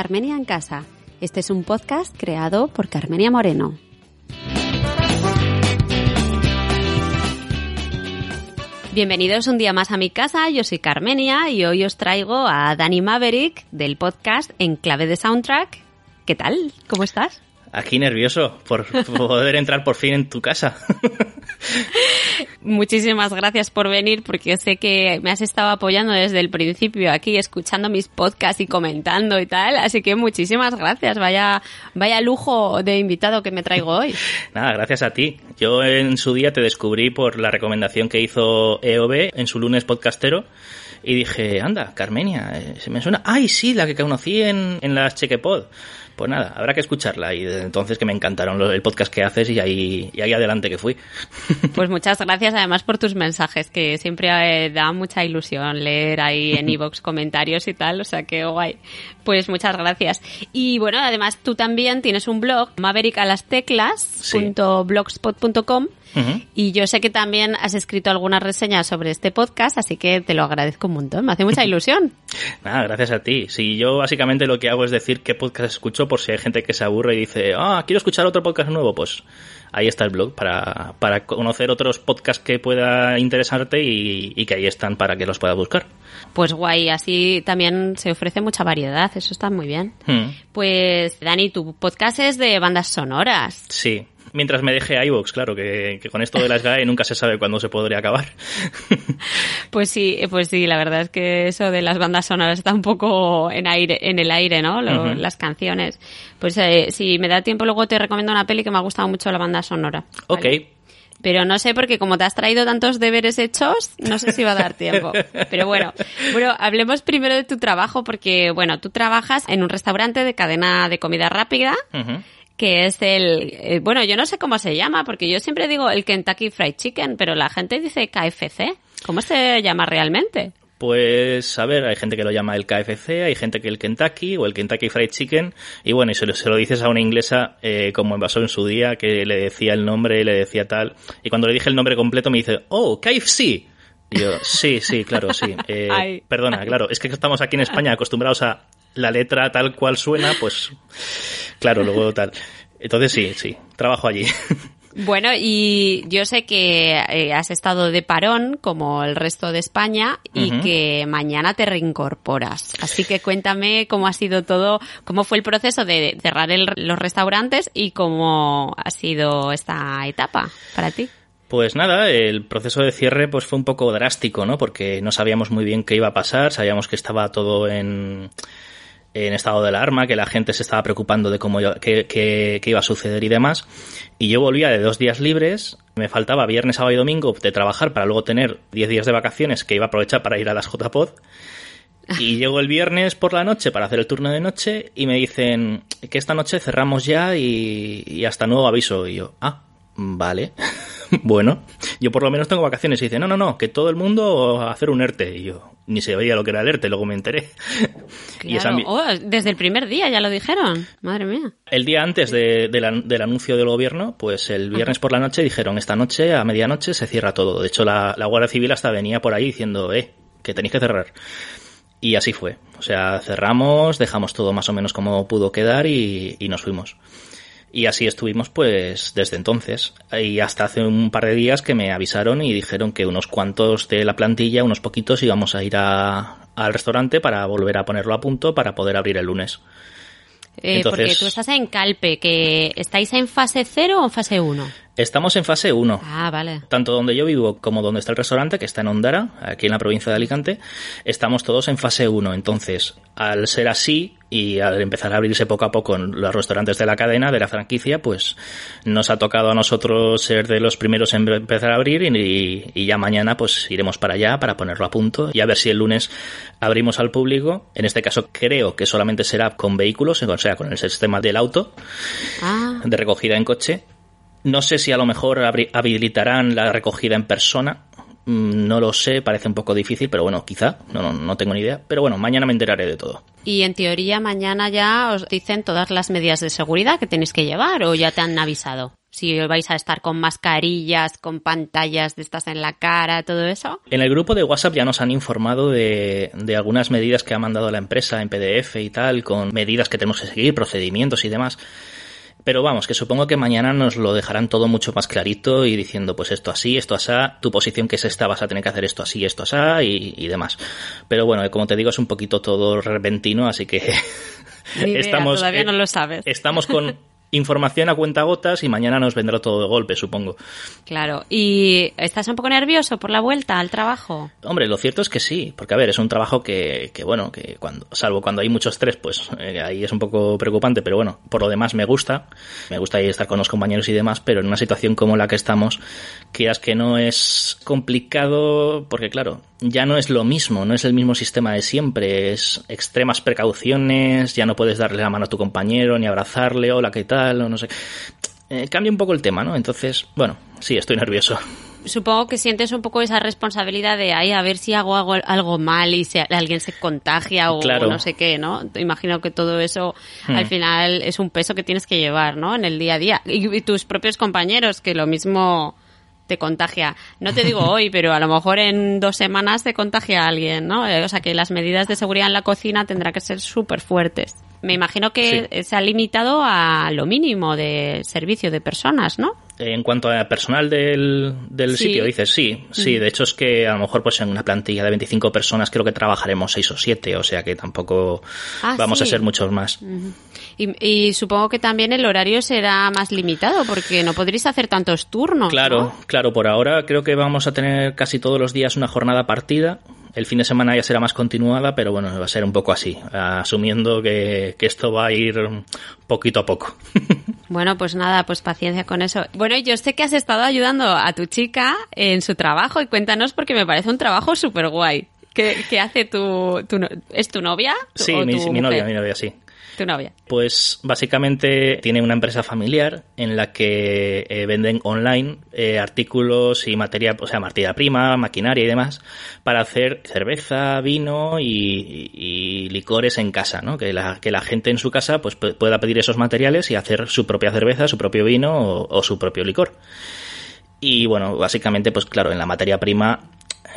Carmenia en Casa. Este es un podcast creado por Carmenia Moreno. Bienvenidos un día más a mi casa, yo soy Carmenia y hoy os traigo a Dani Maverick del podcast En Clave de Soundtrack. ¿Qué tal? ¿Cómo estás? Aquí nervioso por poder entrar por fin en tu casa. Muchísimas gracias por venir porque sé que me has estado apoyando desde el principio aquí, escuchando mis podcasts y comentando y tal. Así que muchísimas gracias. Vaya, vaya lujo de invitado que me traigo hoy. Nada, gracias a ti. Yo en su día te descubrí por la recomendación que hizo EOB en su lunes podcastero y dije, anda, Carmenia, eh, se me suena. Ay, sí, la que conocí en, en las Chequepod. Pues nada, habrá que escucharla y desde entonces que me encantaron el podcast que haces y ahí, y ahí adelante que fui. Pues muchas gracias además por tus mensajes, que siempre eh, da mucha ilusión leer ahí en iVoox comentarios y tal, o sea que guay. Pues muchas gracias. Y bueno, además tú también tienes un blog, mavericalasteclas.blogspot.com y yo sé que también has escrito algunas reseñas sobre este podcast, así que te lo agradezco un montón. Me hace mucha ilusión. Nada, gracias a ti. Sí, yo básicamente lo que hago es decir qué podcast escucho por si hay gente que se aburre y dice, ah, quiero escuchar otro podcast nuevo, pues ahí está el blog para, para conocer otros podcasts que pueda interesarte y, y, que ahí están para que los puedas buscar. Pues guay, así también se ofrece mucha variedad, eso está muy bien. Hmm. Pues Dani, tu podcast es de bandas sonoras. Sí, mientras me deje iVoox, claro, que, que, con esto de las GAE nunca se sabe cuándo se podría acabar. pues sí, pues sí, la verdad es que eso de las bandas sonoras está un poco en aire, en el aire, ¿no? Lo, uh -huh. Las canciones. Pues eh, si me da tiempo luego te recomiendo una peli que me ha gustado mucho la banda sonora. Ok. ¿vale? Pero no sé, porque como te has traído tantos deberes hechos, no sé si va a dar tiempo. Pero bueno, bueno, hablemos primero de tu trabajo, porque, bueno, tú trabajas en un restaurante de cadena de comida rápida. Uh -huh que es el, eh, bueno, yo no sé cómo se llama, porque yo siempre digo el Kentucky Fried Chicken, pero la gente dice KFC. ¿Cómo se llama realmente? Pues, a ver, hay gente que lo llama el KFC, hay gente que el Kentucky o el Kentucky Fried Chicken, y bueno, y se lo, se lo dices a una inglesa, eh, como me pasó en su día, que le decía el nombre, le decía tal, y cuando le dije el nombre completo me dice, oh, KFC. Y yo, sí, sí, claro, sí. Eh, perdona, claro, es que estamos aquí en España acostumbrados a la letra tal cual suena, pues claro, luego tal. Entonces sí, sí, trabajo allí. Bueno, y yo sé que eh, has estado de parón como el resto de España y uh -huh. que mañana te reincorporas. Así que cuéntame cómo ha sido todo, cómo fue el proceso de cerrar el, los restaurantes y cómo ha sido esta etapa para ti. Pues nada, el proceso de cierre pues fue un poco drástico, ¿no? Porque no sabíamos muy bien qué iba a pasar, sabíamos que estaba todo en en estado de alarma, que la gente se estaba preocupando de cómo qué, qué, qué, iba a suceder y demás. Y yo volvía de dos días libres, me faltaba viernes, sábado y domingo de trabajar para luego tener diez días de vacaciones que iba a aprovechar para ir a las JPod. Y llego el viernes por la noche para hacer el turno de noche y me dicen que esta noche cerramos ya y, y hasta nuevo aviso. Y yo, ah, vale. bueno, yo por lo menos tengo vacaciones. Y dice, no, no, no, que todo el mundo a hacer un ERTE. Y yo, ni se veía lo que era el ERTE, luego me enteré. Claro. y esa... oh, desde el primer día ya lo dijeron. Madre mía. El día antes de, de la, del anuncio del gobierno, pues el viernes por la noche dijeron, esta noche a medianoche se cierra todo. De hecho, la, la Guardia Civil hasta venía por ahí diciendo, eh, que tenéis que cerrar. Y así fue. O sea, cerramos, dejamos todo más o menos como pudo quedar y, y nos fuimos. Y así estuvimos pues desde entonces. Y hasta hace un par de días que me avisaron y dijeron que unos cuantos de la plantilla, unos poquitos, íbamos a ir a, al restaurante para volver a ponerlo a punto para poder abrir el lunes. Eh, Entonces, porque tú estás en Calpe, que ¿estáis en fase 0 o en fase 1? Estamos en fase 1. Ah, vale. Tanto donde yo vivo como donde está el restaurante, que está en Ondara, aquí en la provincia de Alicante, estamos todos en fase 1. Entonces, al ser así y al empezar a abrirse poco a poco en los restaurantes de la cadena, de la franquicia, pues nos ha tocado a nosotros ser de los primeros en empezar a abrir y, y ya mañana pues iremos para allá para ponerlo a punto y a ver si el lunes abrimos al público. En este caso creo que solamente será con vehículos, o sea, con el sistema del auto ah. de recogida en coche no sé si a lo mejor habilitarán la recogida en persona. Mm, no lo sé, parece un poco difícil, pero bueno, quizá, no, no, no, tengo ni idea. Pero bueno, mañana me enteraré de todo. Y en teoría mañana ya os dicen todas las medidas de seguridad que tenéis que llevar o ya te han avisado. si vais a estar con mascarillas, con pantallas de estas en la cara, todo eso. En el grupo de WhatsApp ya nos han informado de, de algunas medidas que ha mandado la empresa en PDF y tal, con medidas que tenemos que seguir, procedimientos y demás. Pero vamos, que supongo que mañana nos lo dejarán todo mucho más clarito y diciendo, pues esto así, esto así, tu posición que es esta, vas a tener que hacer esto así, esto así y, y demás. Pero bueno, como te digo, es un poquito todo repentino, así que estamos, todavía no lo sabes. Estamos con información a cuenta gotas y mañana nos vendrá todo de golpe, supongo. Claro. ¿Y estás un poco nervioso por la vuelta al trabajo? Hombre, lo cierto es que sí, porque a ver, es un trabajo que, que bueno, que cuando, salvo cuando hay mucho estrés, pues eh, ahí es un poco preocupante, pero bueno, por lo demás me gusta, me gusta estar con los compañeros y demás, pero en una situación como la que estamos, quieras que no es complicado, porque claro, ya no es lo mismo, no es el mismo sistema de siempre, es extremas precauciones, ya no puedes darle la mano a tu compañero, ni abrazarle, hola, ¿qué tal? O no sé. Eh, cambia un poco el tema, ¿no? Entonces, bueno, sí, estoy nervioso. Supongo que sientes un poco esa responsabilidad de ahí a ver si hago algo, mal y si alguien se contagia o, no sé qué, ¿no? Imagino que todo eso al hmm. final es un peso que tienes que llevar, ¿no? En el día a día. y tus propios compañeros, que lo mismo te contagia. No te digo hoy, pero a lo mejor en dos semanas te contagia a alguien, ¿no? Eh, o sea que las medidas de seguridad en la cocina tendrán que ser súper fuertes. Me imagino que se ha limitado a lo mínimo de servicio de personas, ¿no? En cuanto a personal del, del sitio, dices, sí, sí, de hecho es que a lo mejor pues en una plantilla de 25 personas creo que trabajaremos 6 o 7, o sea que tampoco ah, vamos a ser muchos más. y, supongo que también el horario será más limitado porque no podréis hacer tantos turnos. Claro, claro, por ahora creo que vamos a tener casi todos los días una jornada partida. El fin de semana ya será más continuada, pero bueno, va a ser un poco así, asumiendo que, que esto va a ir poquito a poco. Bueno, pues nada, pues paciencia con eso. Bueno, yo sé que has estado ayudando a tu chica en su trabajo y cuéntanos porque me parece un trabajo súper guay. ¿Qué, hace tu, ¿Es tu novia? Sí, mi, mi novia, mi novia, sí novia? Pues básicamente tiene una empresa familiar en la que eh, venden online eh, artículos y materia, o sea, materia prima, maquinaria y demás, para hacer cerveza, vino y, licores en casa, ¿no? Que la, que la gente en su casa pues pueda pedir esos materiales y hacer su propia cerveza, su propio vino o su propio licor. Y bueno, básicamente, pues claro, en la materia prima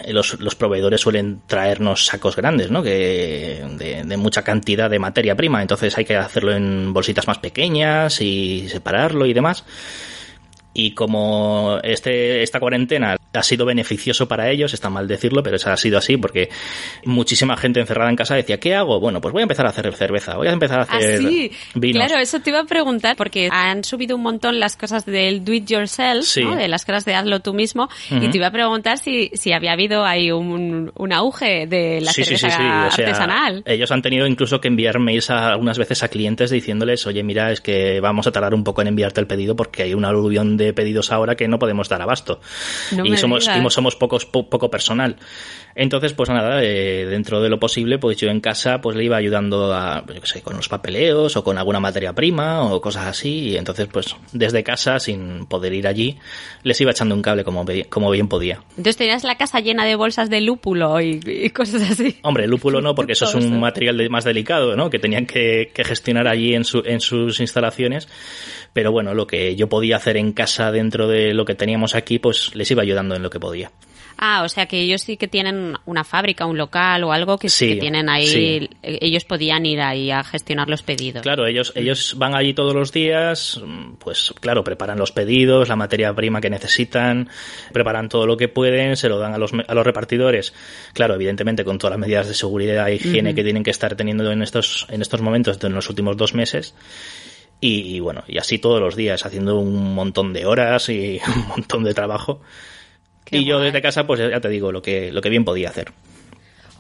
los, los, proveedores suelen traernos sacos grandes, ¿no? Que de, de, mucha cantidad de materia prima. Entonces hay que hacerlo en bolsitas más pequeñas y separarlo y demás y como este, esta cuarentena ha sido beneficioso para ellos, está mal decirlo, pero eso ha sido así porque muchísima gente encerrada en casa decía, ¿qué hago? Bueno, pues voy a empezar a hacer cerveza, voy a empezar a hacer ¿Ah? Claro, eso te iba a preguntar porque han subido un montón las cosas del do it yourself, de las cosas de hazlo tú mismo, y te iba a preguntar si, si había habido ahí un, un auge de la cerveza artesanal. ellos han tenido incluso que enviar mails algunas veces a clientes diciéndoles, oye, mira, es que vamos a tardar un poco en enviarte el pedido porque hay una aluvión de pedidos ahora que no podemos dar abasto. y somos, somos pocos, poco personal. Entonces, pues nada, eh, dentro de lo posible, pues yo en casa pues le iba ayudando a, pues yo qué sé, con los papeleos o con alguna materia prima o cosas así. Y entonces, pues desde casa, sin poder ir allí, les iba echando un cable como, como bien podía. Entonces tenías la casa llena de bolsas de lúpulo y, cosas así. Hombre, lúpulo no, porque eso es un material más delicado, ¿no? Que tenían que, que gestionar allí en, su, en sus instalaciones. Pero bueno, lo que yo podía hacer en casa dentro de lo que teníamos aquí, pues les iba ayudando en lo que podía. Ah, o sea que ellos sí que tienen una fábrica, un local o algo que sí, que tienen ahí. Ellos podían ir ahí a gestionar los pedidos. Claro, ellos, ellos van allí todos los días, pues claro, preparan los pedidos, la materia prima que necesitan, preparan todo lo que pueden, se lo dan a los, a los repartidores. Claro, evidentemente con todas las medidas de seguridad e higiene que tienen que estar teniendo en estos, en estos momentos, en los últimos dos meses. Y, bueno, y así todos los días, haciendo un montón de horas y un montón de trabajo. Y yo desde casa, pues ya te digo, lo que, lo que bien podía hacer.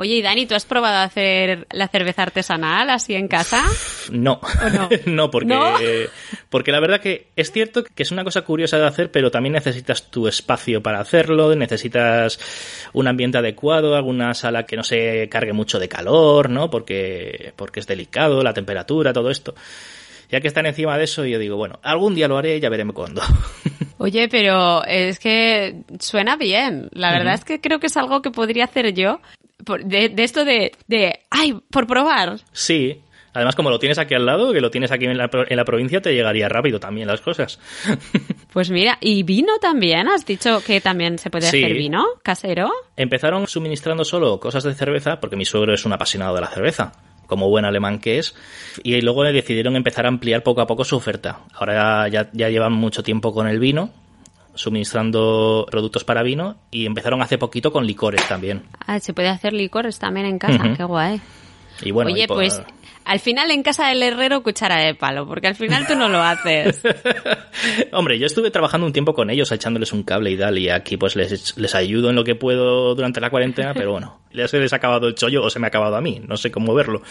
Oye, y Dani, ¿tú has probado a hacer la cerveza artesanal así en casa? No, no? no, porque, porque la verdad que es cierto que es una cosa curiosa de hacer, pero también necesitas tu espacio para hacerlo, necesitas un ambiente adecuado, alguna sala que no se cargue mucho de calor, ¿no? Porque, porque es delicado, la temperatura, todo esto ya que están encima de eso, yo digo, bueno, algún día lo haré, ya veremos cuándo. Oye, pero es que suena bien. La verdad es que creo que es algo que podría hacer yo. De, esto de, de, ay, por probar. Sí, Además, como lo tienes aquí al lado, que lo tienes aquí en la, en la provincia, te llegaría rápido también las cosas. Pues mira, ¿y vino también? ¿Has dicho que también se puede Sí. hacer vino casero? Empezaron suministrando solo cosas de cerveza, porque mi suegro es un apasionado de la cerveza, como buen alemán que es, y luego decidieron empezar a ampliar poco a poco su oferta. Ahora ya, ya llevan mucho tiempo con el vino, suministrando productos para vino, y empezaron hace poquito con licores también. Ah, se puede hacer licores también en casa, qué guay. Y bueno, Oye, y pues al final en casa del herrero cuchara de palo, porque al final tú no lo haces. Hombre, yo estuve trabajando un tiempo con ellos, echándoles un cable y tal, y aquí pues les, les ayudo en lo que puedo durante la cuarentena, pero bueno, ya se les ha acabado el chollo o se me ha acabado a mí, no sé cómo verlo.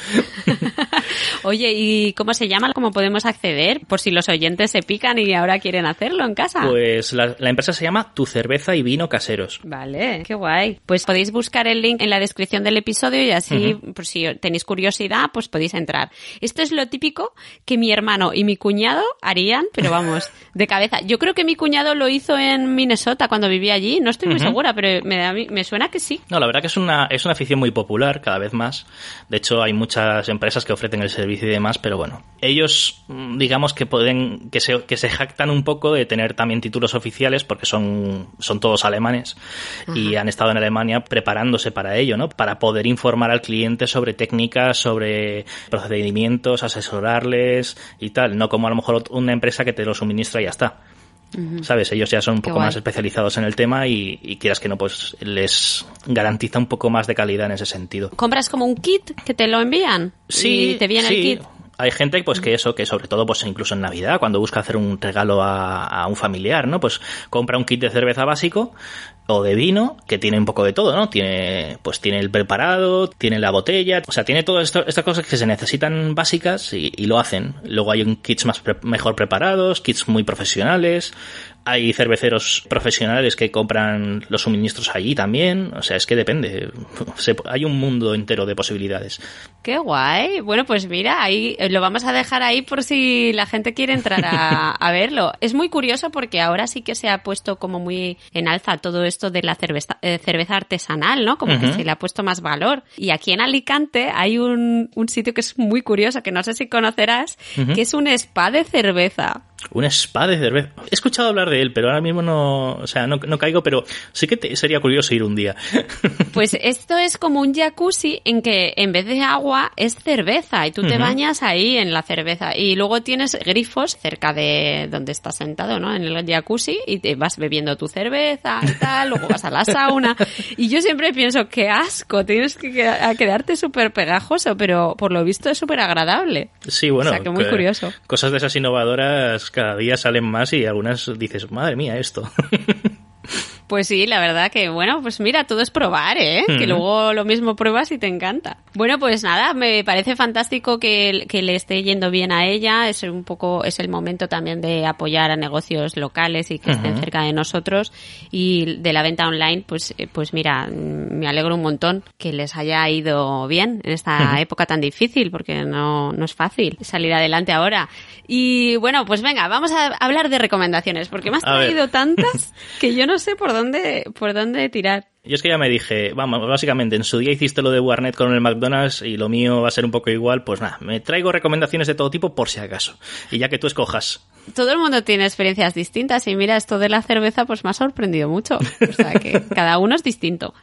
Oye, ¿y cómo se llama? ¿Cómo podemos acceder? Por si los oyentes se pican y ahora quieren hacerlo en casa. Pues la, la empresa se llama Tu Cerveza y Vino Caseros. Vale, qué guay. Pues podéis buscar el link en la descripción del episodio y así, por si tenéis curiosidad, pues podéis entrar. Esto es lo típico que mi hermano y mi cuñado harían, pero vamos, de cabeza. Yo creo que mi cuñado lo hizo en Minnesota cuando vivía allí, no estoy muy segura, pero me, da- me suena que sí. No, la verdad que es una, es una afición muy popular cada vez más. De hecho, hay muchas empresas que ofrecen el servicio y demás, pero bueno, ellos mm, digamos que pueden, que se, que se jactan un poco de tener también títulos oficiales porque son, son todos alemanes y han estado en Alemania preparándose para ello, ¿no? Para poder informar al cliente sobre técnicas, sobre procedimientos, asesorarles y tal, no como a lo mejor una empresa que te lo suministra y ya está. ¿Sabes? Ellos ya son un poco más especializados en el tema y, y quieras que no, pues les garantiza un poco más de calidad en ese sentido. ¿Compras como un kit que te lo envían? Sí, Y te viene sí. el kit. Hay gente pues que eso, que sobre todo pues incluso en Navidad, cuando busca hacer un regalo a, a un familiar, ¿no? Pues compra un kit de cerveza básico o de vino que tiene un poco de todo, ¿no? Tiene pues tiene el preparado, tiene la botella, o sea, tiene todas estas cosas que se necesitan básicas y, y lo hacen. Luego hay un kits más pre- mejor preparados, kits muy profesionales. Hay cerveceros profesionales que compran los suministros allí también. O sea, es que depende. Se- hay un mundo entero de posibilidades. Qué guay. Bueno, pues mira, ahí eh, lo vamos a dejar ahí por si la gente quiere entrar a, a verlo. Es muy curioso porque ahora sí que se ha puesto como muy en alza todo esto de la cerveza, eh, cerveza artesanal, ¿no? Como que se le ha puesto más valor. Y aquí en Alicante hay un, un sitio que es muy curioso, que no sé si conocerás, que es un spa de cerveza. Un spa de cerveza. He escuchado hablar de él, pero ahora mismo no, o sea, no, no caigo, pero sí que te- sería curioso ir un día. Pues esto es como un jacuzzi en que en vez de agua es cerveza y tú te bañas ahí en la cerveza y luego tienes grifos cerca de donde estás sentado, ¿no? En el jacuzzi y te vas bebiendo tu cerveza y tal, luego vas a la sauna y yo siempre pienso, qué asco, tienes que quedarte súper pegajoso, pero por lo visto es súper agradable. Sí, bueno. O sea, que muy curioso. Cosas de esas innovadoras cada día salen más y algunas dices, madre mía, esto. Pues sí, la verdad que, bueno, pues mira, todo es probar, ¿eh? Que luego lo mismo pruebas y te encanta. Bueno, pues nada, me parece fantástico que, que le esté yendo bien a ella. Es un poco, es el momento también de apoyar a negocios locales y que estén cerca de nosotros. Y de la venta online, pues, eh, pues mira, me alegro un montón que les haya ido bien en esta Ujú. época tan difícil, porque no, no es fácil salir adelante ahora. Y bueno, pues venga, vamos a hablar de recomendaciones, porque me has traído tantas que yo no sé por dónde, por dónde tirar. Yo es que ya me dije, vamos, básicamente en su día hiciste lo de Warnet con el McDonald's y lo mío va a ser un poco igual, pues nada, me traigo recomendaciones de todo tipo por si acaso. Y ya que tú escojas. Todo el mundo tiene experiencias distintas y mira, esto de la cerveza pues me ha sorprendido mucho. O sea que cada uno es distinto.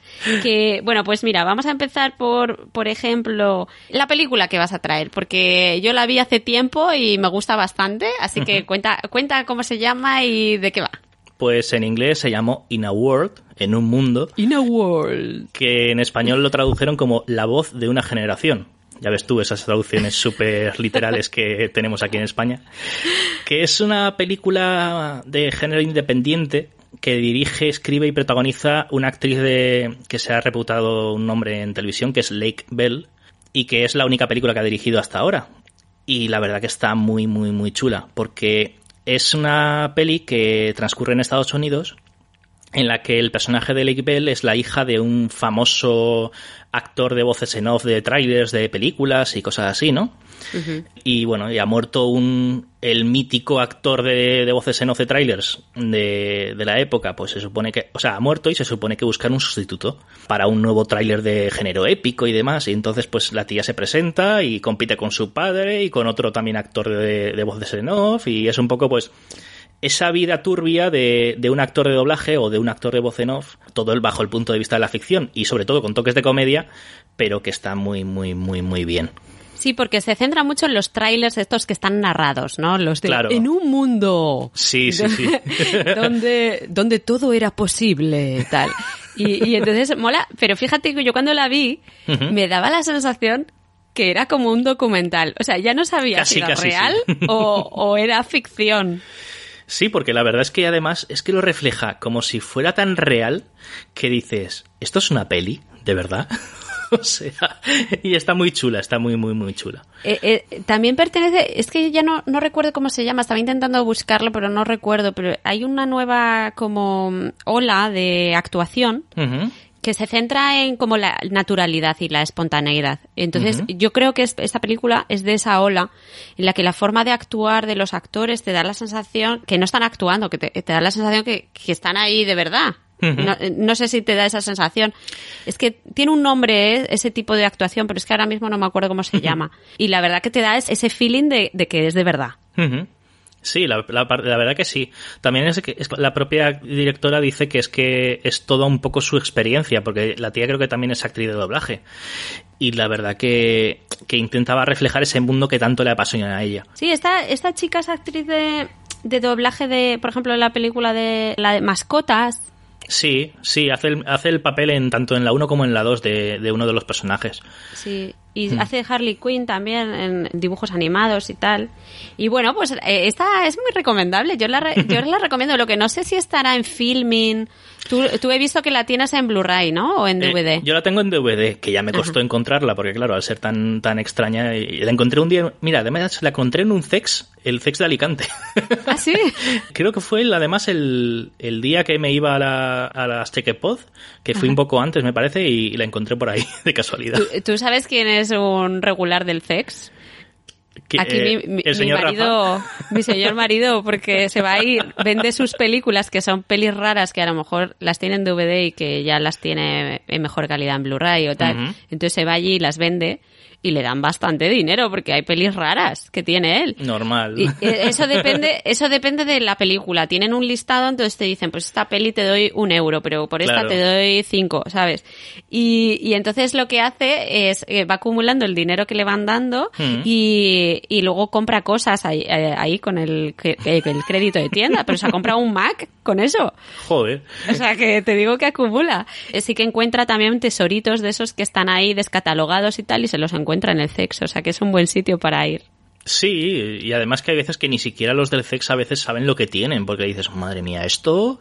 Que, bueno, pues mira, vamos a empezar por, por ejemplo, la película que vas a traer, porque yo la vi hace tiempo y me gusta bastante, así que cuenta, cuenta cómo se llama y de qué va. Pues en inglés se llamó In a World, en un mundo, In a World. que en español lo tradujeron como La voz de una generación. Ya ves tú esas traducciones súper literales que tenemos aquí en España. Que es una película de género independiente que dirige, escribe y protagoniza una actriz de, que se ha reputado un nombre en televisión, que es Lake Bell, y que es la única película que ha dirigido hasta ahora. Y la verdad que está muy, muy, muy chula, porque es una peli que transcurre en Estados Unidos en la que el personaje de Lake Bell es la hija de un famoso actor de voces en off de trailers de películas y cosas así, ¿no? Y bueno, y ha muerto un, el mítico actor de, voces en off de trailers de, de, la época, pues se supone que, o sea, ha muerto y se supone que buscan un sustituto para un nuevo tráiler de género épico y demás. Y entonces, pues la tía se presenta y compite con su padre y con otro también actor de, de voces en off y es un poco, pues, esa vida turbia de, de, un actor de doblaje o de un actor de voz en off, todo el bajo el punto de vista de la ficción y sobre todo con toques de comedia, pero que está muy, muy, muy, muy bien. Sí, porque se centra mucho en los trailers estos que están narrados, ¿no? Los de Claro. en un mundo Sí, sí, sí. donde, donde todo era posible, tal. Y, y entonces mola, pero fíjate que yo cuando la vi me daba la sensación que era como un documental. O sea, ya no sabía Casi, si era casi, real sí. o, o era ficción. Sí, porque la verdad es que además es que lo refleja como si fuera tan real que dices, ¿esto es una peli? ¿De verdad? o sea, y está muy chula, está muy, muy, muy chula. Eh, eh, también pertenece, es que ya no, no recuerdo cómo se llama, estaba intentando buscarlo, pero no recuerdo, pero hay una nueva como ola de actuación que se centra en como la naturalidad y la espontaneidad. Entonces, yo creo que es- esta película es de esa ola en la que la forma de actuar de los actores te da la sensación que no están actuando, que te, te da la sensación que, que están ahí de verdad. No, no sé si te da esa sensación. Es que tiene un nombre ¿eh? ese tipo de actuación, pero es que ahora mismo no me acuerdo cómo se llama. Y la verdad que te da es ese feeling de, de que es de verdad. Sí, la, la par- la verdad que sí. También es que es- la propia directora dice que es que es toda un poco su experiencia, porque la tía creo que también es actriz de doblaje. Y la verdad que, que intentaba reflejar ese mundo que tanto le apasiona a ella. Sí, esta, esta chica es actriz de, de doblaje de, por ejemplo, en la película de la de mascotas. Sí, sí, hace el, hace el papel en tanto en la 1 como en la 2 de, de uno de los personajes. Sí, y hace Harley Quinn también en dibujos animados y tal. Y bueno, pues eh, esta es muy recomendable. Yo la, re- yo la recomiendo. Lo que no sé si estará en filming. Tú, tú he visto que la tienes en Blu-ray, ¿no? O en Eh, DVD. yo la tengo en DVD, que ya me costó encontrarla, porque claro, al ser tan, tan extraña, la encontré un día, mira, además la encontré en un CEX, el CEX de Alicante. Ah, sí. Creo que fue el- además el, el día que me iba a, la, a las Chequepod, que fui un poco antes, me parece, y, la encontré por ahí, de casualidad. ¿Tú, tú sabes quién es un regular del sex? Que, Aquí eh, mi, mi- el mi señor marido, Rafa. mi señor marido, porque se va a ir, vende sus películas que son pelis raras que a lo mejor las tiene en DVD y que ya las tiene en mejor calidad en Blu-ray o tal. Entonces se va allí y las vende y le dan bastante dinero porque hay pelis raras que tiene él. Normal. Y eh, eso depende, eso depende de la película. Tienen un listado, entonces te dicen, pues esta peli te doy un euro, pero por esta Claro. te doy cinco, ¿sabes? Y, y entonces lo que hace es eh, va acumulando el dinero que le van dando Mm. y, y luego compra cosas ahí, eh, ahí con el, eh, el crédito de tienda, pero se ha comprado un Mac con eso. Joder. O sea que te digo que acumula. Sí que encuentra también tesoritos de esos que están ahí descatalogados y tal y se los encuentra en el sexo. O sea que es un buen sitio para ir. Sí, y además que hay veces que ni siquiera los del CEX a veces saben lo que tienen, porque dices, madre mía, esto...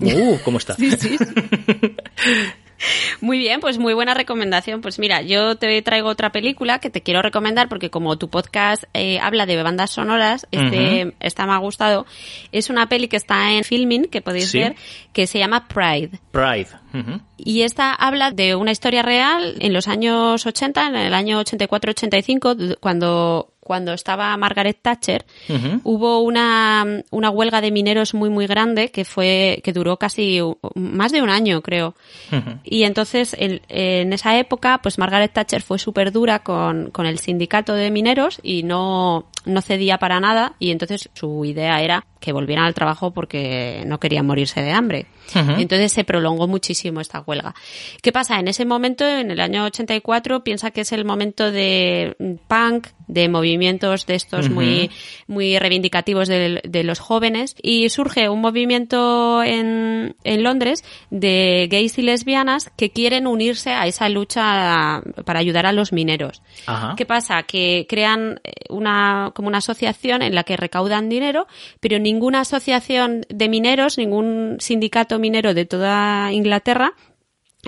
Uh, ¿cómo está? Sí. Muy bien, pues muy buena recomendación. Pues mira, yo te traigo otra película que te quiero recomendar porque como tu podcast eh, habla de bandas sonoras, este, esta me ha gustado. Es una peli que está en filming, que podéis Sí. ver, que se llama Pride. Pride. Y esta habla de una historia real en los años 80, en el año 84-85, d- cuando, cuando estaba Margaret Thatcher, hubo una, una huelga de mineros muy, muy grande que fue, que duró casi más de un año, creo. Y entonces, en, en esa época, pues Margaret Thatcher fue súper dura con, con el sindicato de mineros y no, no cedía para nada. Y entonces su idea era que volvieran al trabajo porque no querían morirse de hambre. Entonces se prolongó muchísimo esta huelga. ¿Qué pasa? En ese momento, en el año 84, piensa que es el momento de punk, de movimientos de estos muy, muy reivindicativos de, de los jóvenes y surge un movimiento en, en Londres de gays y lesbianas que quieren unirse a esa lucha para ayudar a los mineros. ¿Qué pasa? Que crean eh, una, como una asociación en la que recaudan dinero, pero ninguna asociación de mineros, ningún sindicato minero de toda Inglaterra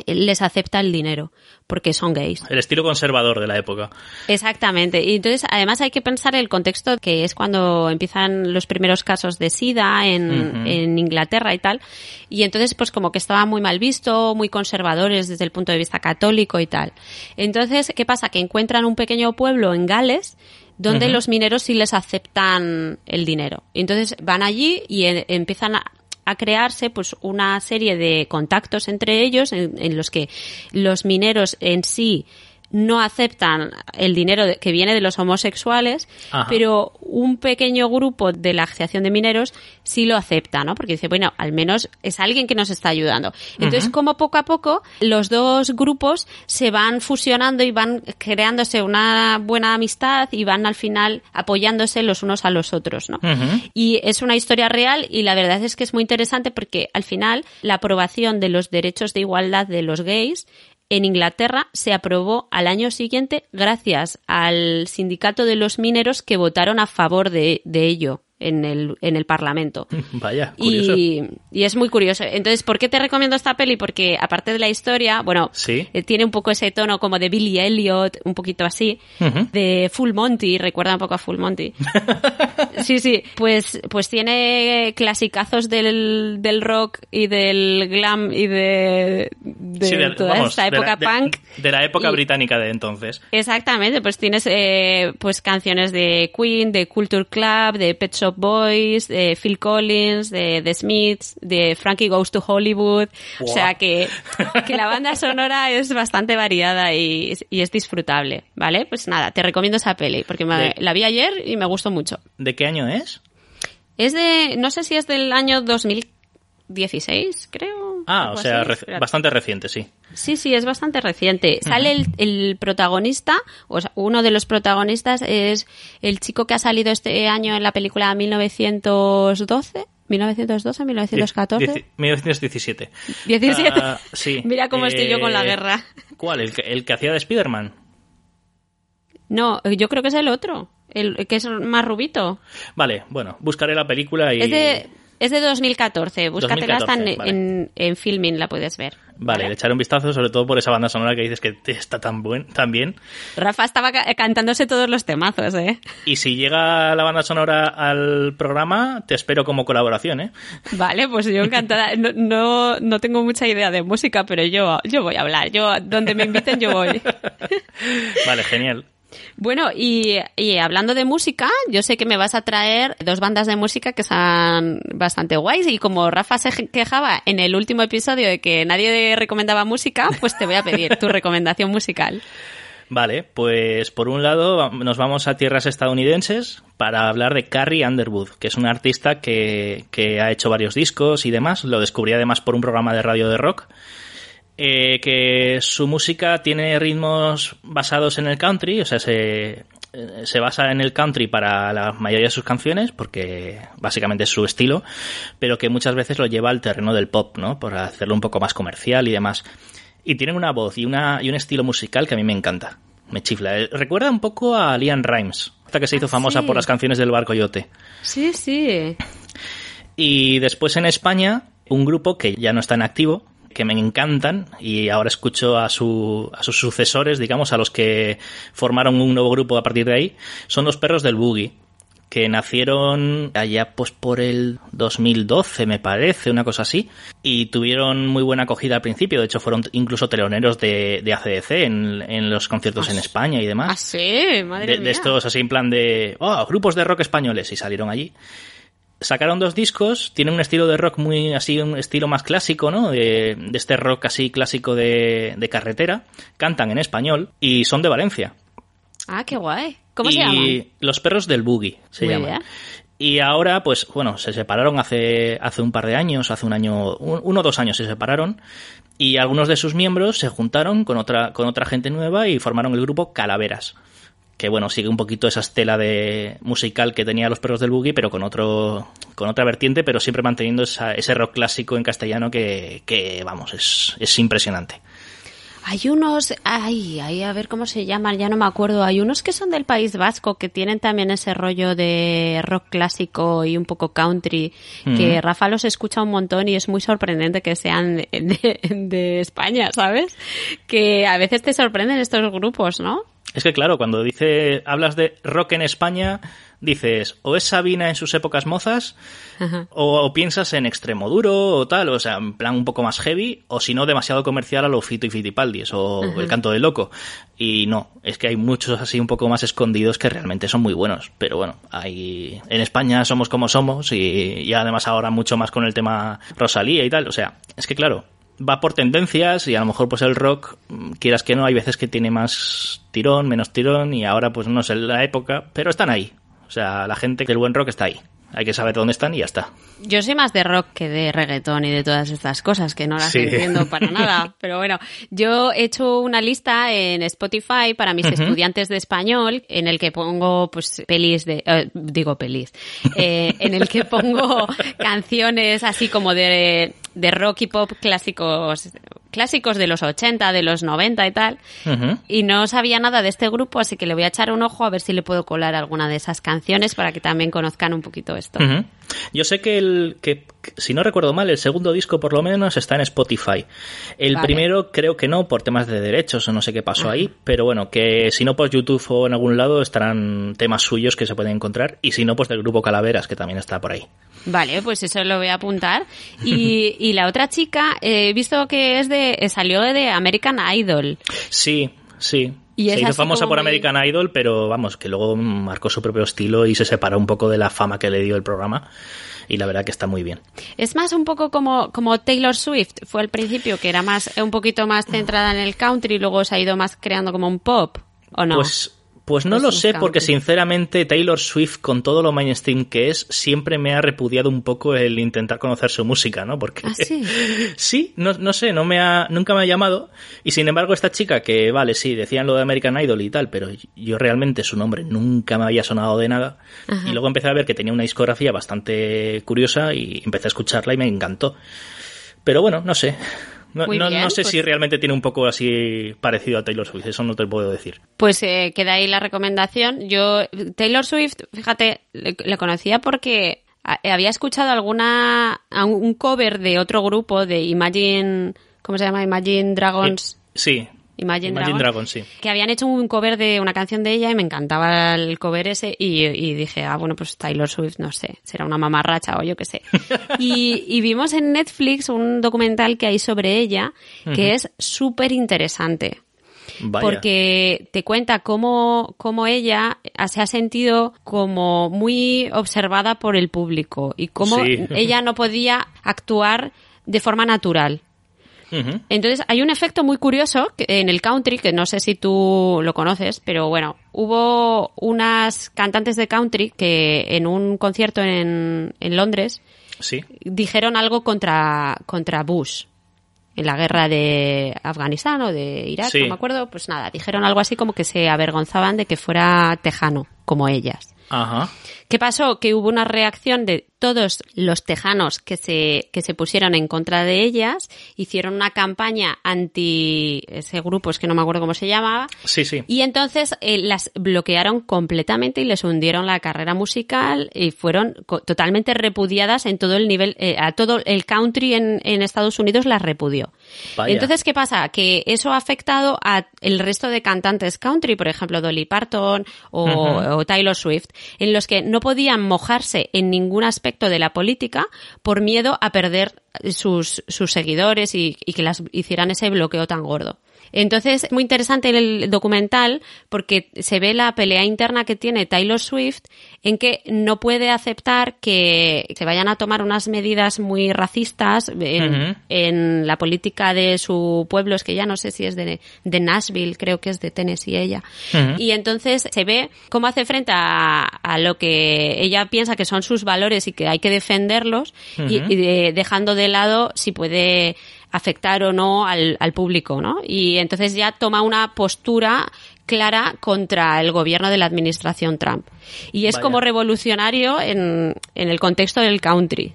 les acepta el dinero porque son gays. El estilo conservador de la época. Exactamente. Y entonces, además hay que pensar el contexto que es cuando empiezan los primeros casos de SIDA en, en, Inglaterra y tal. Y entonces, pues como que estaba muy mal visto, muy conservadores desde el punto de vista católico y tal. Entonces, ¿qué pasa? Que encuentran un pequeño pueblo en Gales donde los mineros sí les aceptan el dinero. Entonces van allí y empiezan a, a crearse pues una serie de contactos entre ellos en, los que los mineros en sí no aceptan el dinero que viene de los homosexuales, pero un pequeño grupo de la Asociación de Mineros sí lo acepta, ¿no? Porque dice, bueno, al menos es alguien que nos está ayudando. Entonces, como poco a poco los dos grupos se van fusionando y van creándose una buena amistad y van al final apoyándose los unos a los otros, ¿no? Y es una historia real y la verdad es que es muy interesante porque al final la aprobación de los derechos de igualdad de los gays en Inglaterra se aprobó al año siguiente gracias al sindicato de los mineros que votaron a favor de, ello en el, en el Parlamento. Vaya, curioso. Y, y, es muy curioso. Entonces, ¿por qué te recomiendo esta peli? Porque aparte de la historia, bueno, eh, tiene un poco ese tono como de Billy Elliot, un poquito así, de Full Monty, recuerda un poco a Full Monty. sí, sí, pues, pues tiene clasicazos del, del rock y del glam y de, de, toda esta época punk. De, la época británica de entonces. Exactamente, pues tienes eh, pues canciones de Queen, de Culture Club, de Pet Shop Boys, de Phil Collins, de The Smiths, de Frankie Goes to Hollywood. O sea que, que la banda sonora es bastante variada y, y, es disfrutable, ¿vale? Pues nada, te recomiendo esa peli porque la vi ayer y me gustó mucho. ¿De qué año es? Es de, no sé si es del año 2016, creo. Ah, o sea, bastante reciente, sí. Sí, sí, es bastante reciente. Sale el, el, protagonista, o sea, uno de los protagonistas es el chico que ha salido este año en la película 1912. 1912, 1914. 1917. 17. sí. Mira cómo estoy yo con la eh, guerra. ¿Cuál? ¿El que, el que hacía de Spider-Man? No, yo creo que es el otro. El que es más rubito. Vale, bueno, buscaré la película y. Es de, es de 2014, búscatela, 2014, está en, en, Filming, la puedes ver. Vale, le echaré un vistazo, sobre todo por esa banda sonora que dices que está tan, buen, tan bien. Rafa estaba cantándose todos los temazos, ¿eh? Y si llega la banda sonora al programa, te espero como colaboración, ¿eh? Vale, pues yo encantada. No, no, no tengo mucha idea de música, pero yo, yo voy a hablar. Yo, donde me inviten, yo voy. vale, genial. Bueno, y, hablando de música, yo sé que me vas a traer dos bandas de música que son bastante guays y como Rafa se quejaba en el último episodio de que nadie recomendaba música, pues te voy a pedir tu recomendación musical. Vale, pues por un lado nos vamos a tierras estadounidenses para hablar de Carrie Underwood, que es una artista que, que ha hecho varios discos y demás. Lo descubrí además por un programa de radio de rock eh, que su música tiene ritmos basados en el country, o sea, se, eh, se basa en el country para la mayoría de sus canciones, porque básicamente es su estilo, pero que muchas veces lo lleva al terreno del pop, ¿no? Por hacerlo un poco más comercial y demás. Y tienen una voz y, una, y un estilo musical que a mí me encanta. Me chifla. Eh, recuerda un poco a Lian Rimes, hasta que se hizo ah, famosa por las canciones del Barco Yote. Sí, sí. Y después en España, un grupo que ya no está en activo, que me encantan y ahora escucho a, su, a sus sucesores, digamos, a los que formaron un nuevo grupo a partir de ahí, son los perros del boogie que nacieron allá pues por el 2012 me parece, una cosa así, y tuvieron muy buena acogida al principio, de hecho fueron incluso teloneros de, de ACDC en, en, los conciertos en ah, España y demás. Ah, sí, madre de, de estos así en plan de, oh, grupos de rock españoles y salieron allí sacaron dos discos, tienen un estilo de rock muy así, un estilo más clásico, ¿no? De, este rock así clásico de, de, carretera. Cantan en español y son de Valencia. Ah, qué guay. ¿Cómo se llaman? Los perros del boogie se llaman. Y ahora, pues bueno, se separaron hace, hace un par de años, hace un año, uno o dos años se separaron. Y algunos de sus miembros se juntaron con otra, con otra gente nueva y formaron el grupo Calaveras que bueno, sigue un poquito esa estela de musical que tenía los perros del boogie, pero con otro, con otra vertiente, pero siempre manteniendo ese rock clásico en castellano que, que vamos, es, es impresionante. Hay unos, ay, ay, a ver cómo se llaman, ya no me acuerdo. Hay unos que son del País Vasco que tienen también ese rollo de rock clásico y un poco country, que Rafa los escucha un montón y es muy sorprendente que sean de, de España, ¿sabes? Que a veces te sorprenden estos grupos, ¿no? Es que claro, cuando dice, hablas de rock en España, dices, o es Sabina en sus épocas mozas, o, o, piensas en extremo duro o tal, o sea, en plan un poco más heavy, o si no, demasiado comercial a lo Fito y Fitipaldis, o el canto del loco. Y no, es que hay muchos así un poco más escondidos que realmente son muy buenos. Pero bueno, hay, en España somos como somos, y, y además ahora mucho más con el tema Rosalía y tal, o sea, es que claro, va por tendencias y a lo mejor pues el rock, quieras que no, hay veces que tiene más tirón, menos tirón y ahora pues no sé la época, pero están ahí. O sea, la gente que el buen rock está ahí. Hay que saber dónde están y ya está. Yo soy más de rock que de reggaetón y de todas estas cosas, que no las sí. entiendo para nada. Pero bueno, yo he hecho una lista en Spotify para mis uh -huh. estudiantes de español, en el que pongo pues pelis de, eh, digo pelis, eh, en el que pongo canciones así como de, de rock y pop clásicos clásicos de los 80, de los 90 y tal. Uh -huh. Y no sabía nada de este grupo, así que le voy a echar un ojo a ver si le puedo colar alguna de esas canciones para que también conozcan un poquito esto. Uh -huh. Yo sé que el que si no recuerdo mal, el segundo disco por lo menos está en Spotify. El vale. primero creo que no, por temas de derechos o no sé qué pasó Ajá. ahí, pero bueno, que si no por YouTube o en algún lado estarán temas suyos que se pueden encontrar y si no, pues del grupo Calaveras, que también está por ahí. Vale, pues eso lo voy a apuntar. Y, y la otra chica, he visto que es de salió de American Idol. Sí, sí. Y se hizo famosa por American muy... Idol, pero vamos, que luego marcó su propio estilo y se separó un poco de la fama que le dio el programa. Y la verdad que está muy bien. Es más un poco como, como Taylor Swift. Fue al principio que era más un poquito más centrada en el country y luego se ha ido más creando como un pop. ¿O no? Pues pues no lo sé, porque sinceramente Taylor Swift, con todo lo mainstream que es, siempre me ha repudiado un poco el intentar conocer su música, ¿no? Porque ¿Ah, sí, sí no, no sé, no me ha, nunca me ha llamado. Y sin embargo, esta chica, que vale, sí, decían lo de American Idol y tal, pero yo realmente su nombre nunca me había sonado de nada. Ajá. Y luego empecé a ver que tenía una discografía bastante curiosa y empecé a escucharla y me encantó. Pero bueno, no sé. No, no, bien, no, sé pues... si realmente tiene un poco así parecido a Taylor Swift, eso no te puedo decir. Pues eh, queda ahí la recomendación. Yo, Taylor Swift, fíjate, le, le conocía porque había escuchado alguna un cover de otro grupo de Imagine, ¿cómo se llama? Imagine Dragons. Sí, Imagine, Imagine Dragon, sí. Que habían hecho un cover de una canción de ella y me encantaba el cover ese y, y dije, ah, bueno, pues Taylor Swift, no sé, será una mamarracha o yo qué sé. y, y, vimos en Netflix un documental que hay sobre ella que uh -huh. es súper interesante. Vaya. Porque te cuenta cómo, cómo ella se ha sentido como muy observada por el público y cómo sí. ella no podía actuar de forma natural. Entonces hay un efecto muy curioso en el country, que no sé si tú lo conoces, pero bueno, hubo unas cantantes de country que en un concierto en, en Londres ¿Sí? dijeron algo contra, contra Bush en la guerra de Afganistán o de Irak, sí. no me acuerdo, pues nada, dijeron algo así como que se avergonzaban de que fuera tejano, como ellas. Ajá. ¿Qué pasó? Que hubo una reacción de todos los tejanos que se, que se pusieron en contra de ellas, hicieron una campaña anti ese grupo, es que no me acuerdo cómo se llamaba. Sí, sí. Y entonces eh, las bloquearon completamente y les hundieron la carrera musical y fueron totalmente repudiadas en todo el nivel, eh, a todo el country en, en Estados Unidos las repudió. Vaya. Entonces, ¿qué pasa? Que eso ha afectado a el resto de cantantes country, por ejemplo, Dolly Parton o, uh -huh. o Taylor Swift, en los que no podían mojarse en ningún aspecto de la política por miedo a perder sus, sus seguidores y, y que las hicieran ese bloqueo tan gordo. Entonces, muy interesante el documental porque se ve la pelea interna que tiene Taylor Swift en que no puede aceptar que se vayan a tomar unas medidas muy racistas en, uh -huh. en la política de su pueblo, es que ya no sé si es de, de Nashville, creo que es de Tennessee ella. Uh -huh. Y entonces se ve cómo hace frente a, a, lo que ella piensa que son sus valores y que hay que defenderlos uh -huh. y, y de, dejando de lado si puede afectar o no al, al público, ¿no? Y entonces ya toma una postura clara contra el gobierno de la administración Trump. Y es Vaya. como revolucionario en, en, el contexto del country.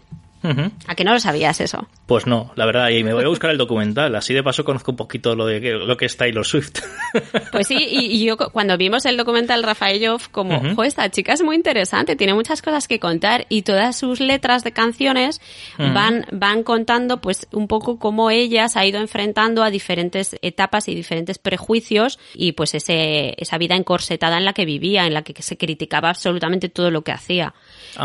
¿A que no lo sabías eso? Pues no, la verdad, y me voy a buscar el documental, así de paso conozco un poquito lo de que- lo que es Taylor Swift. Pues sí, y, y yo cu- cuando vimos el documental Rafaelov, como. "Jo, esta chica es muy interesante, tiene muchas cosas que contar y todas sus letras de canciones van, van contando pues un poco cómo ella se ha ido enfrentando a diferentes etapas y diferentes prejuicios y pues ese, esa vida encorsetada en la que vivía, en la que se criticaba absolutamente todo lo que hacía.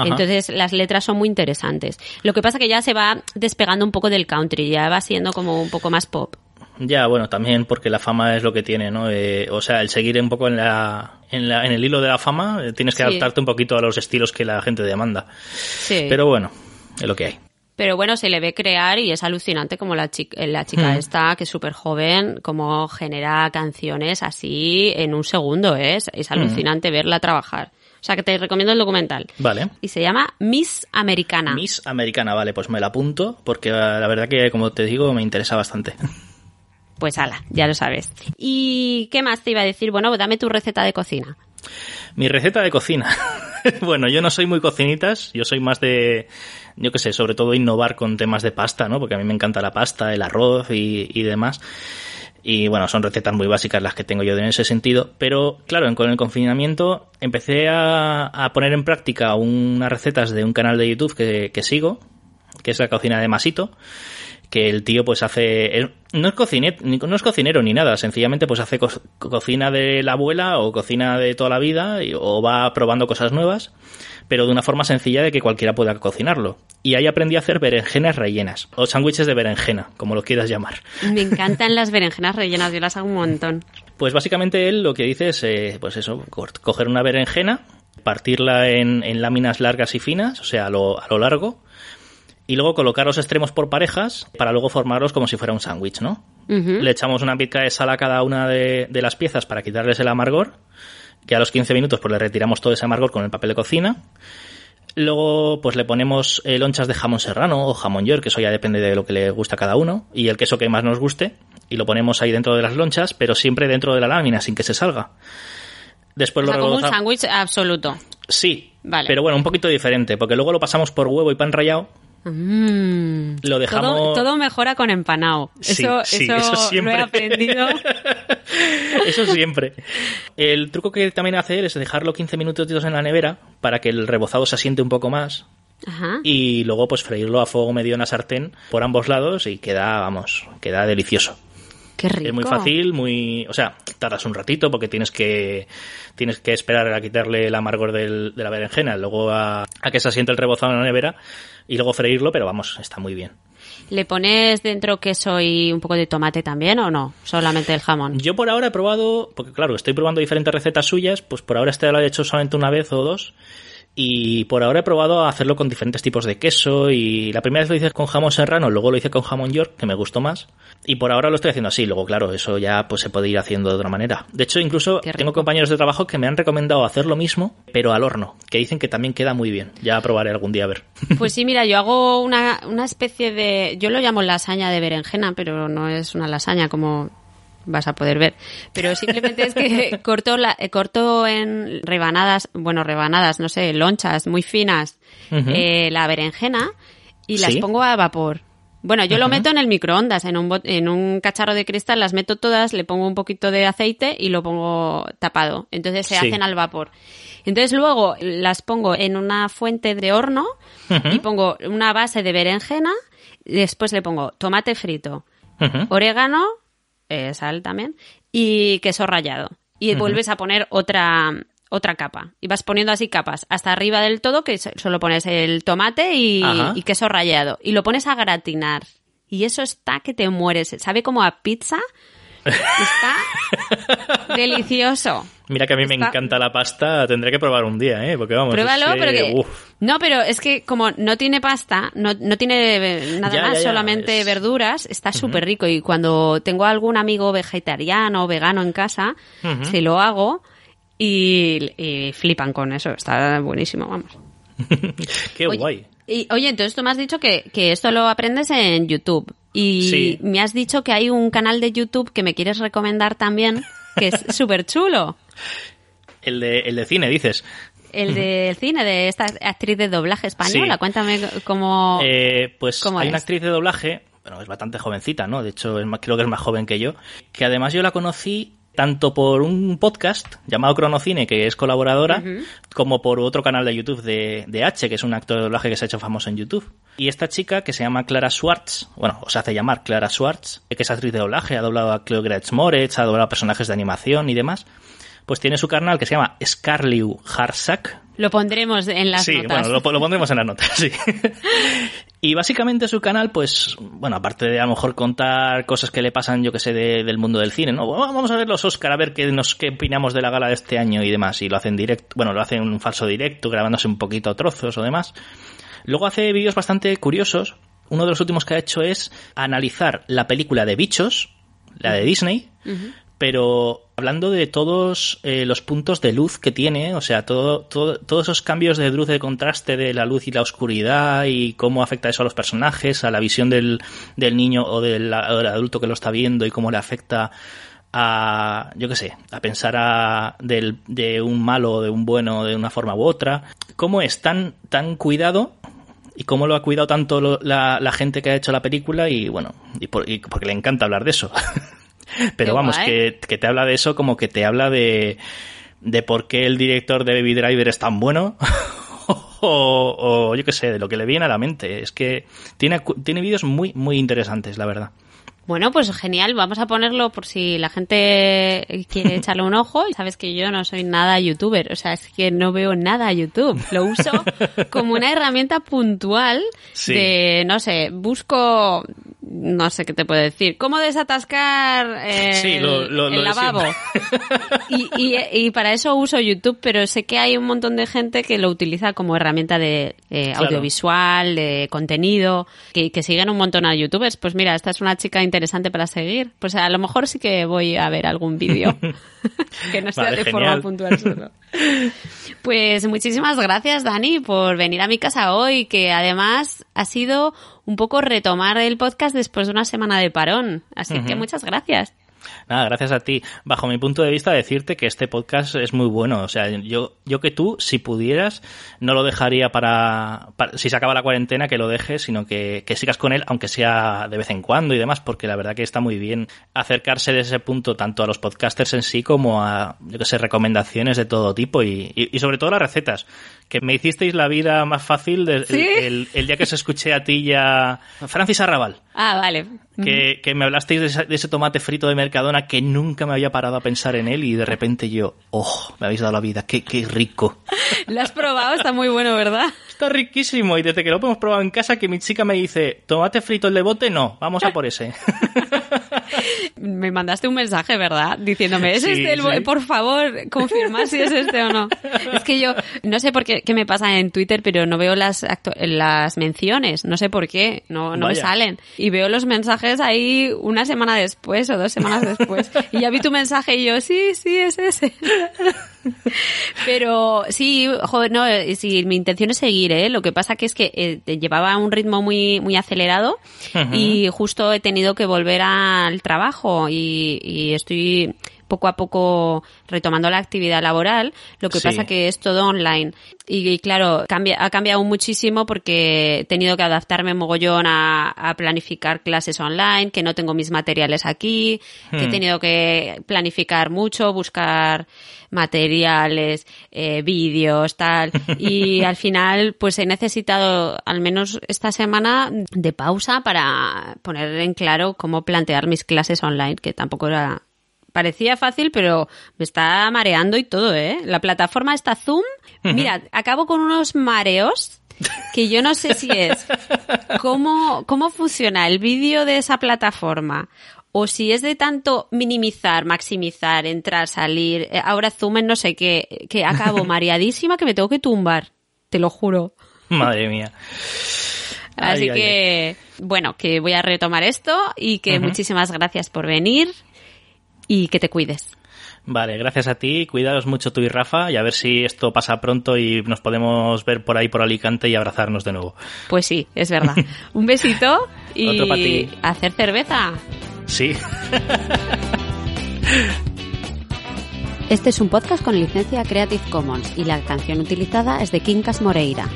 Entonces las letras son muy interesantes. Lo que pasa que ya se va despegando un poco del country, ya va siendo como un poco más pop. ya, bueno, también porque la fama es lo que tiene, ¿no? Eh, o sea, el seguir un poco en la, en la, en el hilo de la fama, eh, tienes que Sí. adaptarte un poquito a los estilos que la gente demanda. Sí. Pero bueno, es lo que hay. Pero bueno, se le ve crear y es alucinante como la chica, la chica Mm. esta, que es súper joven, como genera canciones así en un segundo, ¿eh? es, es alucinante verla trabajar. O sea que te recomiendo el documental. Vale. Y se llama Miss Americana. Miss Americana, vale, pues me la apunto porque la verdad que, como te digo, me interesa bastante. Pues ala, ya lo sabes. ¿Y qué más te iba a decir? Bueno, dame tu receta de cocina. Mi receta de cocina. bueno, yo no soy muy cocinitas, yo soy más de, yo qué sé, sobre todo innovar con temas de pasta, ¿no? Porque a mí me encanta la pasta, el arroz y, y demás. Y bueno, son recetas muy básicas las que tengo yo en ese sentido. Pero claro, con el confinamiento empecé a, a poner en práctica unas recetas de un canal de YouTube que, que sigo, que es la cocina de Masito que el tío pues hace no es cocinero ni, no es cocinero ni nada sencillamente pues hace co- cocina de la abuela o cocina de toda la vida y- o va probando cosas nuevas pero de una forma sencilla de que cualquiera pueda cocinarlo y ahí aprendí a hacer berenjenas rellenas o sándwiches de berenjena como lo quieras llamar Me encantan las berenjenas rellenas, yo las hago un montón. pues básicamente él lo que dice es, eh, pues eso, co- coger una berenjena, partirla en, en láminas largas y finas, o sea, a lo, a lo largo, y luego colocar los extremos por parejas para luego formarlos como si fuera un sándwich, ¿no? Le echamos una pizca de sal a cada una de, de las piezas para quitarles el amargor, que a los 15 minutos pues le retiramos todo ese amargor con el papel de cocina. Luego, pues le ponemos eh, lonchas de jamón serrano o jamón york, que eso ya depende de lo que le gusta a cada uno, y el queso que más nos guste, y lo ponemos ahí dentro de las lonchas, pero siempre dentro de la lámina, sin que se salga. Después O sea, lo como un sándwich absoluto. Sí, Vale. pero bueno, un poquito diferente, porque luego lo pasamos por huevo y pan rallado, Mm. Lo dejamos- Todo, todo mejora con empanado. Sí, eso, sí, eso, eso siempre. lo he aprendido. Eso siempre. El truco que también hace él es dejarlo 15 minutitos en la nevera para que el rebozado se asiente un poco más Ajá. y luego pues freírlo a fuego medio en la sartén por ambos lados y queda, vamos, queda delicioso. Qué rico. Es muy fácil, muy, o sea, tardas un ratito porque tienes que tienes que esperar a quitarle el amargor del- de la berenjena, luego a, a que se asiente el rebozado en la nevera y luego freírlo, pero vamos, está muy bien. ¿Le pones dentro queso y un poco de tomate también o no? Solamente el jamón. Yo por ahora he probado, porque claro, estoy probando diferentes recetas suyas, pues por ahora este lo he hecho solamente una vez o dos. Y por ahora he probado a hacerlo con diferentes tipos de queso. Y la primera vez lo hice con jamón serrano, luego lo hice con jamón york, que me gustó más. Y por ahora lo estoy haciendo así. Luego, claro, eso ya pues se puede ir haciendo de otra manera. De hecho, incluso tengo compañeros de trabajo que me han recomendado hacer lo mismo, pero al horno, que dicen que también queda muy bien. Ya probaré algún día a ver. Pues sí, mira, yo hago una, una especie de... Yo lo llamo lasaña de berenjena, pero no es una lasaña como vas a poder ver. Pero simplemente es que corto, la, eh, corto en rebanadas, bueno, rebanadas, no sé, lonchas muy finas, eh, la berenjena y las Sí. pongo a vapor. Bueno, yo lo meto en el microondas, en un, en un cacharro de cristal, las meto todas, le pongo un poquito de aceite y lo pongo tapado. Entonces se Sí. hacen al vapor. Entonces luego las pongo en una fuente de horno y pongo una base de berenjena, después le pongo tomate frito, orégano, eh, sal también, y queso rallado. Y vuelves a poner otra, otra capa. Y vas poniendo así capas hasta arriba del todo, que so- solo pones el tomate y, y queso rallado. Y lo pones a gratinar. Y eso está que te mueres. ¿Sabe como a pizza? Está delicioso. Mira que a mí me encanta la pasta, tendré que probar un día, ¿eh? Porque vamos, Pruébalo, es que, uf. No, pero es que como no tiene pasta, no, no tiene eh, nada Ya, más, ya, ya, solamente es- verduras, está súper rico. Y cuando tengo algún amigo vegetariano o vegano en casa, se lo hago y, y flipan con eso. Está buenísimo, vamos. Qué Oye, guay. Y, oye, entonces tú me has dicho que, que esto lo aprendes en YouTube. Y Sí. me has dicho que hay un canal de YouTube que me quieres recomendar también, que es súper chulo. El de, el de cine, dices. El del cine, de esta actriz de doblaje española. Cuéntame cómo. Eh, pues ¿Cómo hay es? una actriz de doblaje, bueno, es bastante jovencita, ¿no? De hecho, es más, creo que es más joven que yo. Que además yo la conocí tanto por un podcast llamado Cronocine, que es colaboradora, como por otro canal de YouTube de, de H, que es un actor de doblaje que se ha hecho famoso en YouTube. Y esta chica, que se llama Clara Schwartz, bueno, o se hace llamar Clara Schwartz, que es actriz de doblaje, ha doblado a Cleo Gretz Moretz, ha doblado personajes de animación y demás, pues tiene su canal que se llama Scarliu Harsak, Lo pondremos en las sí, notas. bueno, lo, lo pondremos en las notas, sí. y básicamente su canal, pues, bueno, aparte de a lo mejor contar cosas que le pasan, yo que sé, de- del mundo del cine, ¿no? Vamos a ver los Oscar, a ver qué, nos, qué opinamos de la gala de este año y demás. Y lo hacen directo, bueno, lo hacen un falso directo, grabándose un poquito trozos o demás. Luego hace vídeos bastante curiosos. Uno de los últimos que ha hecho es analizar la película de Bichos, la de Disney, pero hablando de todos eh, los puntos de luz que tiene, o sea, todo, todo- todos esos cambios de luz, de contraste de la luz y la oscuridad y cómo afecta eso a los personajes, a la visión del, del niño o del, adulto que lo está viendo y cómo le afecta a, yo qué sé, a pensar a, del, de un malo de un bueno de una forma u otra. Cómo es tan, tan cuidado y cómo lo ha cuidado tanto lo- la, la gente que ha hecho la película y bueno, y, por- y porque le encanta hablar de eso. Pero Qué vamos, que, que te habla de eso como que te habla de, de por qué el director de Baby Driver es tan bueno. o, o yo qué sé, de lo que le viene a la mente. Es que tiene, tiene vídeos muy, muy interesantes, la verdad. Bueno, pues genial, vamos a ponerlo por si la gente quiere echarle un ojo. Sabes que yo no soy nada youtuber, o sea, es que no veo nada a YouTube. Lo uso como una herramienta puntual Sí. de, no sé, busco, no sé qué te puedo decir, cómo desatascar eh, Sí, lo- lo- el lavabo. Y, y, y para eso uso YouTube, pero sé que hay un montón de gente que lo utiliza como herramienta de eh, Claro. audiovisual, de contenido, que, que siguen un montón a youtubers. Pues mira, esta es una chica interesante para seguir. Pues a lo mejor sí que voy a ver algún vídeo que no sea Vale, de genial. forma puntual solo. Pues muchísimas gracias, Dani, por venir a mi casa hoy, que además ha sido un poco retomar el podcast después de una semana de parón. Así que muchas gracias. Nada, gracias a ti. Bajo mi punto de vista, decirte que este podcast es muy bueno. O sea, yo, yo que tú, si pudieras, no lo dejaría para, si se acaba la cuarentena, que lo dejes, sino que, que sigas con él, aunque sea de vez en cuando y demás, porque la verdad que está muy bien acercarse de ese punto tanto a los podcasters en sí como a, yo que sé, recomendaciones de todo tipo y sobre todo las recetas. Que me hicisteis la vida más fácil de- ¿Sí? el, el- el día que os escuché a ti ya. Francis Arrabal Ah, vale. que, que me hablasteis de ese, de ese tomate frito de Mercadona que nunca me había parado a pensar en él y de repente yo, oh, me habéis dado la vida, qué, qué rico. Lo has probado, está muy bueno, ¿verdad? Está riquísimo y desde que lo hemos probado en casa que mi chica me dice, tomate frito el de bote, no, vamos a por ese. Me mandaste un mensaje, ¿verdad? Diciéndome, ¿es Sí, este el sí. Por favor, confirmar si es este o no. Es que yo no sé por qué, qué me pasa en Twitter, pero no veo las, las menciones. No sé por qué, no, no me salen. Y veo los mensajes ahí una semana después o dos semanas después. Y ya vi tu mensaje y yo, sí, sí, es ese. Pero sí, joder, no, eh, sí, mi intención es seguir, ¿eh? Lo que pasa que es que eh, llevaba un ritmo muy, muy acelerado y justo he tenido que volver al trabajo y, y estoy poco a poco retomando la actividad laboral, lo que Sí. pasa que es todo online. Y, y claro, cambia, ha cambiado muchísimo porque he tenido que adaptarme mogollón a, a planificar clases online, que no tengo mis materiales aquí, que he Hmm. tenido que planificar mucho, buscar materiales, eh, vídeos, tal. Y al final, pues he necesitado, al menos esta semana, de pausa para poner en claro cómo plantear mis clases online, que tampoco era parecía fácil, pero me está mareando y todo, ¿eh? La plataforma está Zoom. Mira, acabo con unos mareos que yo no sé si es cómo, cómo funciona el vídeo de esa plataforma o si es de tanto minimizar, maximizar, entrar, salir, eh, ahora zoom en no sé qué, que acabo mareadísima que me tengo que tumbar, te lo juro. Madre mía. Así Ay, ay, que, bueno, que voy a retomar esto y que muchísimas gracias por venir y que te cuides. Vale, gracias a ti, cuidaos mucho tú y Rafa y a ver si esto pasa pronto y nos podemos ver por ahí por Alicante y abrazarnos de nuevo. Pues sí, es verdad. Un besito y Otro pa' ti. hacer cerveza. Sí. Este es un podcast con licencia Creative Commons y la canción utilizada es de Quincas Moreira.